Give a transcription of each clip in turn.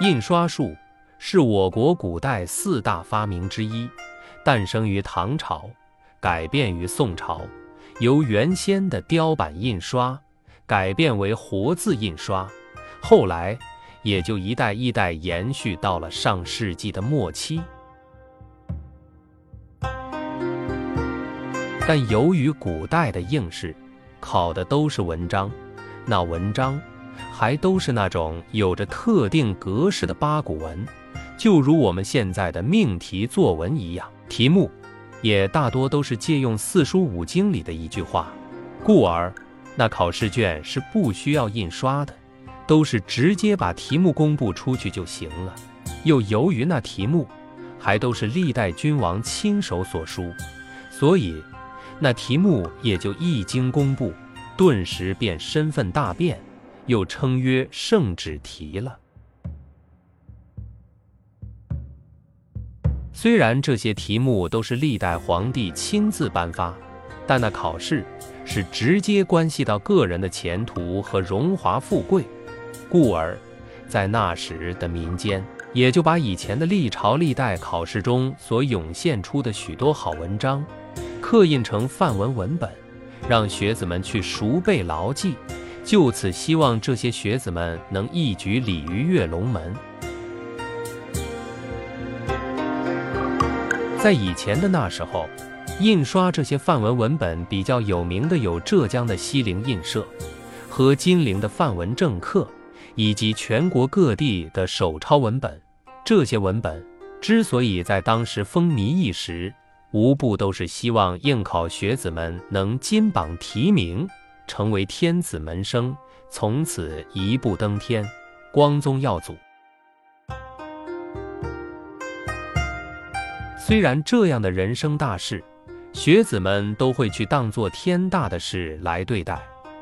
印刷术是我国古代四大发明之一，诞生于唐朝，改变于宋朝，由原先的雕版印刷改变为活字印刷，后来也就一代一代延续到了上世纪的末期。但由于古代的应试考的都是文章，那文章还都是那种有着特定格式的八股文，就如我们现在的命题作文一样，题目也大多都是借用四书五经里的一句话，故而那考试卷是不需要印刷的，都是直接把题目公布出去就行了。又由于那题目还都是历代君王亲手所书，所以。那题目也就一经公布，顿时便身份大变，又称曰圣旨题了。虽然这些题目都是历代皇帝亲自颁发，但那考试是直接关系到个人的前途和荣华富贵，故而，在那时的民间，也就把以前的历朝历代考试中所涌现出的许多好文章。刻印成范文文本，让学子们去熟背牢记，就此希望这些学子们能一举鲤鱼跃龙门。在以前的那时候，印刷这些范文文本比较有名的有浙江的西泠印社和金陵的范文正刻，以及全国各地的手抄文本。这些文本之所以在当时风靡一时，无不都是希望应考学子们能金榜题名，成为天子门生，从此一步登天，光宗耀祖。虽然这样的人生大事，学子们都会去当做天大的事来对待，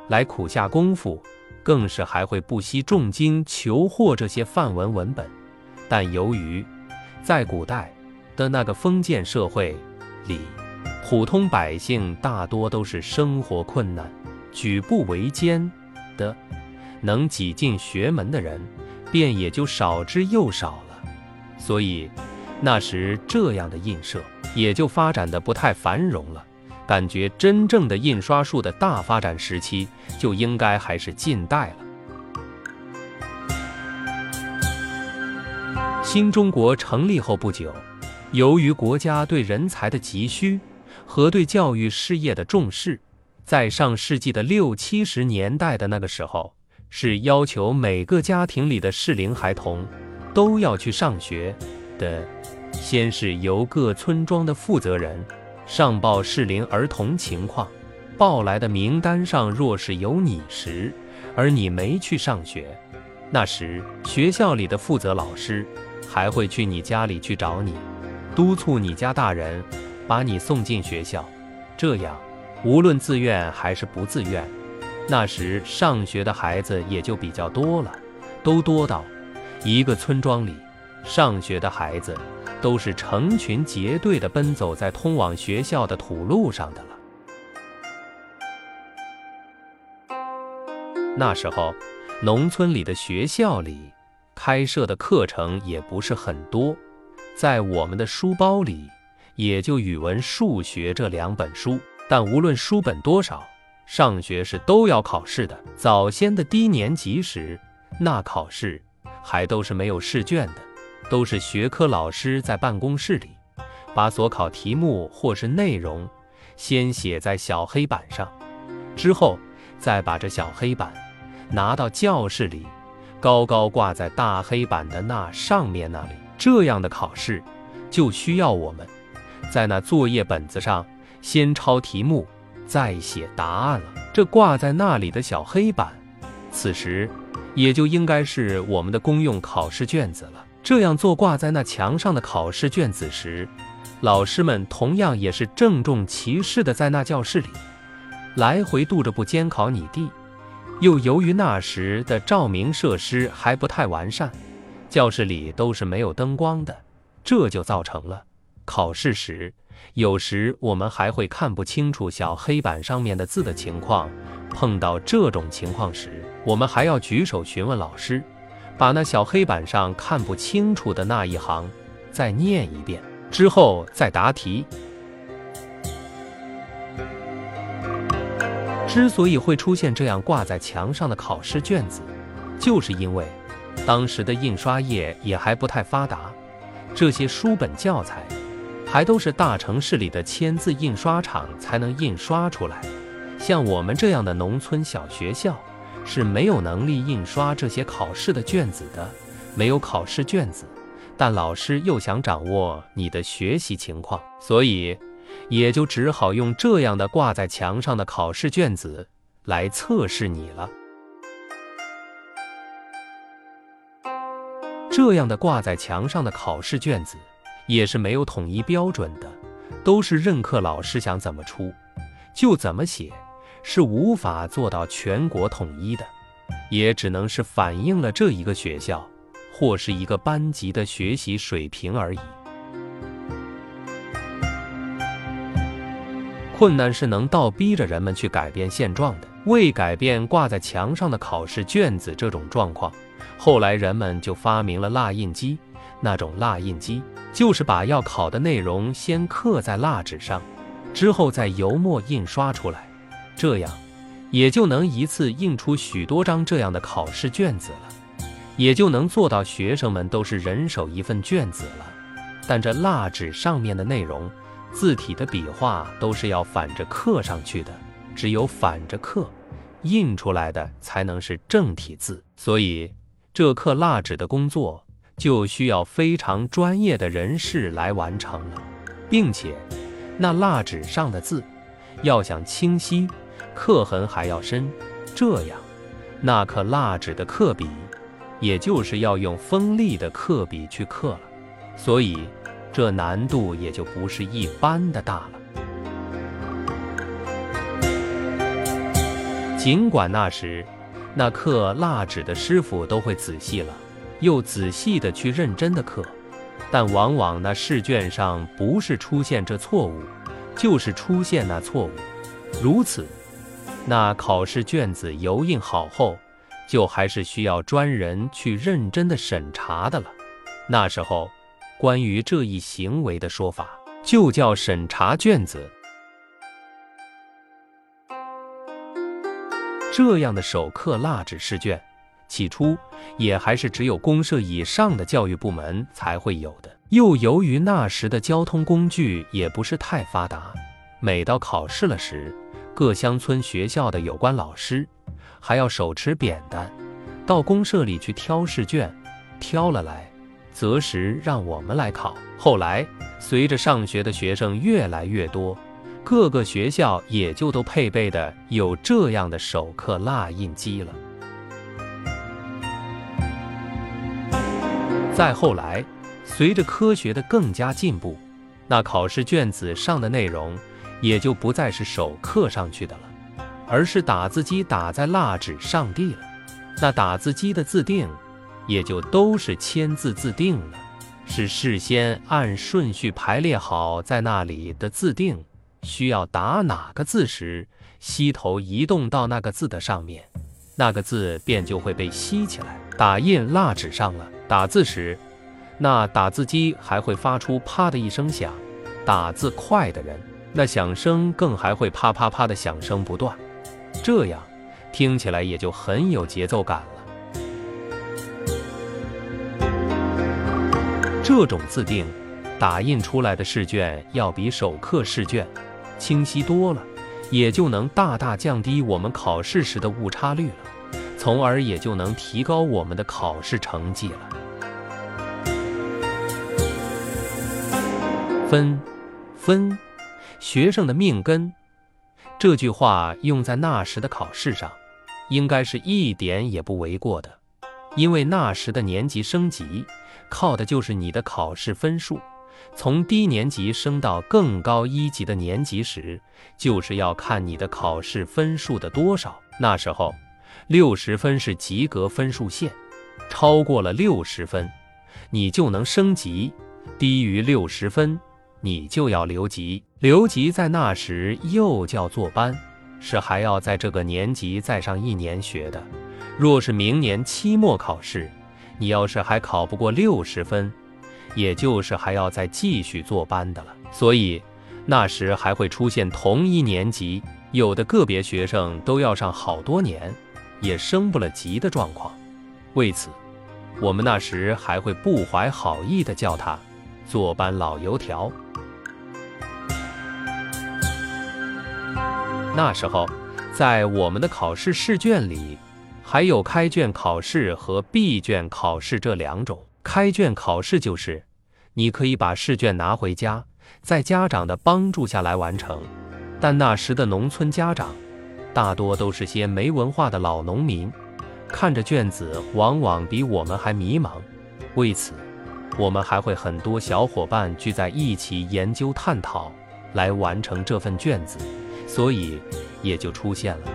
来苦下功夫，更是还会不惜重金求获这些范文文本。但由于在古代的那个封建社会，里，普通百姓大多都是生活困难、举步维艰的，能挤进学门的人便也就少之又少了。所以，那时这样的印社也就发展的不太繁荣了。感觉真正的印刷术的大发展时期，就应该还是近代了。新中国成立后不久。由于国家对人才的急需和对教育事业的重视，在上世纪的六七十年代的那个时候，是要求每个家庭里的适龄孩童都要去上学的。先是由各村庄的负责人上报适龄儿童情况，报来的名单上若是有你时，而你没去上学，那时学校里的负责老师还会去你家里去找你。督促你家大人把你送进学校，这样无论自愿还是不自愿，那时上学的孩子也就比较多了，都多到一个村庄里上学的孩子都是成群结队的奔走在通往学校的土路上的了。那时候，农村里的学校里开设的课程也不是很多。在我们的书包里，也就语文、数学这两本书。但无论书本多少，上学是都要考试的。早先的低年级时，那考试还都是没有试卷的，都是学科老师在办公室里，把所考题目或是内容先写在小黑板上，之后再把这小黑板拿到教室里，高高挂在大黑板的那上面那里。这样的考试，就需要我们在那作业本子上先抄题目，再写答案了。这挂在那里的小黑板，此时也就应该是我们的公用考试卷子了。这样做挂在那墙上的考试卷子时，老师们同样也是郑重其事的在那教室里来回踱着步监考你弟。又由于那时的照明设施还不太完善。教室里都是没有灯光的，这就造成了考试时，有时我们还会看不清楚小黑板上面的字的情况。碰到这种情况时，我们还要举手询问老师，把那小黑板上看不清楚的那一行再念一遍，之后再答题。之所以会出现这样挂在墙上的考试卷子，就是因为当时的印刷业也还不太发达，这些书本教材还都是大城市里的签字印刷厂才能印刷出来，像我们这样的农村小学校。是没有能力印刷这些考试的卷子的，没有考试卷子，但老师又想掌握你的学习情况，所以也就只好用这样的挂在墙上的考试卷子来测试你了。这样的挂在墙上的考试卷子也是没有统一标准的，都是任课老师想怎么出就怎么写。是无法做到全国统一的，也只能是反映了这一个学校或是一个班级的学习水平而已。困难是能倒逼着人们去改变现状的。为改变挂在墙上的考试卷子这种状况，后来人们就发明了蜡印机。那种蜡印机就是把要考的内容先刻在蜡纸上，之后再油墨印刷出来。这样，也就能一次印出许多张这样的考试卷子了，也就能做到学生们都是人手一份卷子了。但这蜡纸上面的内容，字体的笔画都是要反着刻上去的，只有反着刻，印出来的才能是正体字。所以，这刻蜡纸的工作就需要非常专业的人士来完成了，并且，那蜡纸上的字要想清晰。刻痕还要深，这样，那刻蜡纸的刻笔，也就是要用锋利的刻笔去刻了，所以这难度也就不是一般的大了。尽管那时，那刻蜡纸的师傅都会仔细了，又仔细的去认真的刻，但往往那试卷上不是出现这错误，就是出现那错误，如此。那考试卷子油印好后，就还是需要专人去认真的审查的了。那时候，关于这一行为的说法，就叫审查卷子。这样的手刻蜡纸试卷，起初也还是只有公社以上的教育部门才会有的。又由于那时的交通工具也不是太发达，每到考试了时，各乡村学校的有关老师还要手持扁担，到公社里去挑试卷，挑了来，择时让我们来考。后来随着上学的学生越来越多，各个学校也就都配备的有这样的手刻蜡印机了。再后来，随着科学的更加进步，那考试卷子上的内容。也就不再是手刻上去的了，而是打字机打在蜡纸上地了。那打字机的字定，也就都是签字字定了，是事先按顺序排列好在那里的字定。需要打哪个字时，吸头移动到那个字的上面，那个字便就会被吸起来，打印蜡纸上了。打字时，那打字机还会发出啪的一声响。打字快的人。那响声更还会啪啪啪的响声不断，这样听起来也就很有节奏感了。这种自定打印出来的试卷要比手刻试卷清晰多了，也就能大大降低我们考试时的误差率了，从而也就能提高我们的考试成绩了。分，分。学生的命根，这句话用在那时的考试上，应该是一点也不为过的。因为那时的年级升级，靠的就是你的考试分数。从低年级升到更高一级的年级时，就是要看你的考试分数的多少。那时候，六十分是及格分数线，超过了六十分，你就能升级；低于六十分。你就要留级，留级在那时又叫做班，是还要在这个年级再上一年学的。若是明年期末考试，你要是还考不过六十分，也就是还要再继续坐班的了。所以那时还会出现同一年级，有的个别学生都要上好多年，也升不了级的状况。为此，我们那时还会不怀好意地叫他“坐班老油条”。那时候，在我们的考试试卷里，还有开卷考试和闭卷考试这两种。开卷考试就是，你可以把试卷拿回家，在家长的帮助下来完成。但那时的农村家长，大多都是些没文化的老农民，看着卷子往往比我们还迷茫。为此，我们还会很多小伙伴聚在一起研究探讨，来完成这份卷子。所以，也就出现了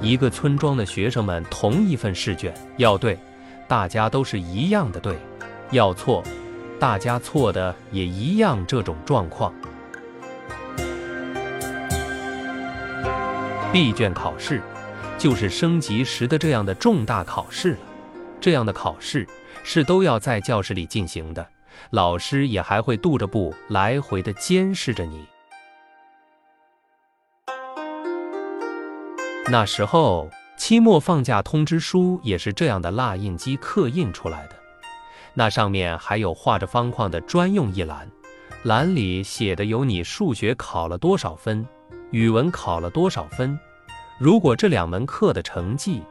一个村庄的学生们同一份试卷要对，大家都是一样的对；要错，大家错的也一样。这种状况，闭卷考试就是升级时的这样的重大考试了。这样的考试是都要在教室里进行的，老师也还会踱着步来回的监视着你。那时候，期末放假通知书也是这样的蜡印机刻印出来的。那上面还有画着方框的专用一栏，栏里写的有你数学考了多少分，语文考了多少分。如果这两门课的成绩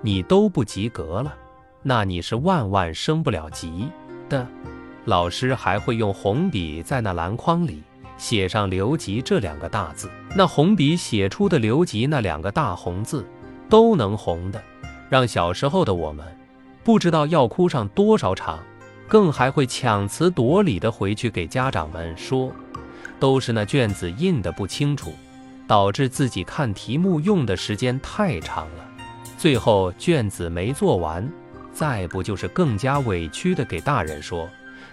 你都不及格了，那你是万万升不了级的。老师还会用红笔在那篮筐里。写上“留级”这两个大字，那红笔写出的“留级”那两个大红字，都能红的，让小时候的我们不知道要哭上多少场，更还会强词夺理的回去给家长们说，都是那卷子印的不清楚，导致自己看题目用的时间太长了，最后卷子没做完，再不就是更加委屈的给大人说。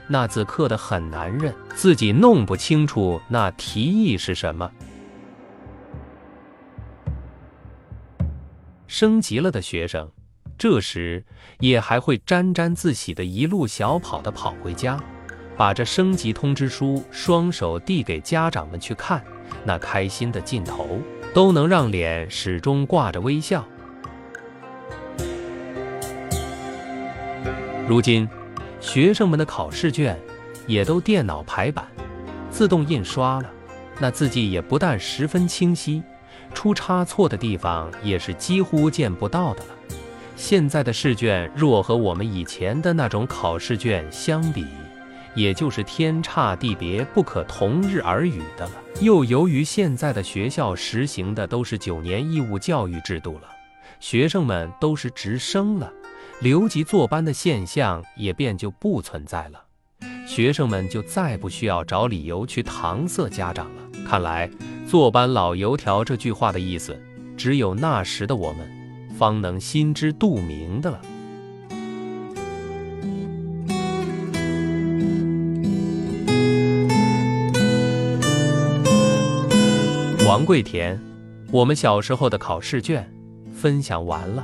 那字刻的很难认，自己弄不清楚那题意是什么。升级了的学生，这时也还会沾沾自喜的一路小跑的跑回家，把这升级通知书双手递给家长们去看，那开心的劲头都能让脸始终挂着微笑。如今。学生们的考试卷也都电脑排版、自动印刷了，那字迹也不但十分清晰，出差错的地方也是几乎见不到的了。现在的试卷若和我们以前的那种考试卷相比，也就是天差地别、不可同日而语的了。又由于现在的学校实行的都是九年义务教育制度了，学生们都是直升了。留级坐班的现象也便就不存在了，学生们就再不需要找理由去搪塞家长了。看来“坐班老油条”这句话的意思，只有那时的我们方能心知肚明的了。王桂田，我们小时候的考试卷分享完了。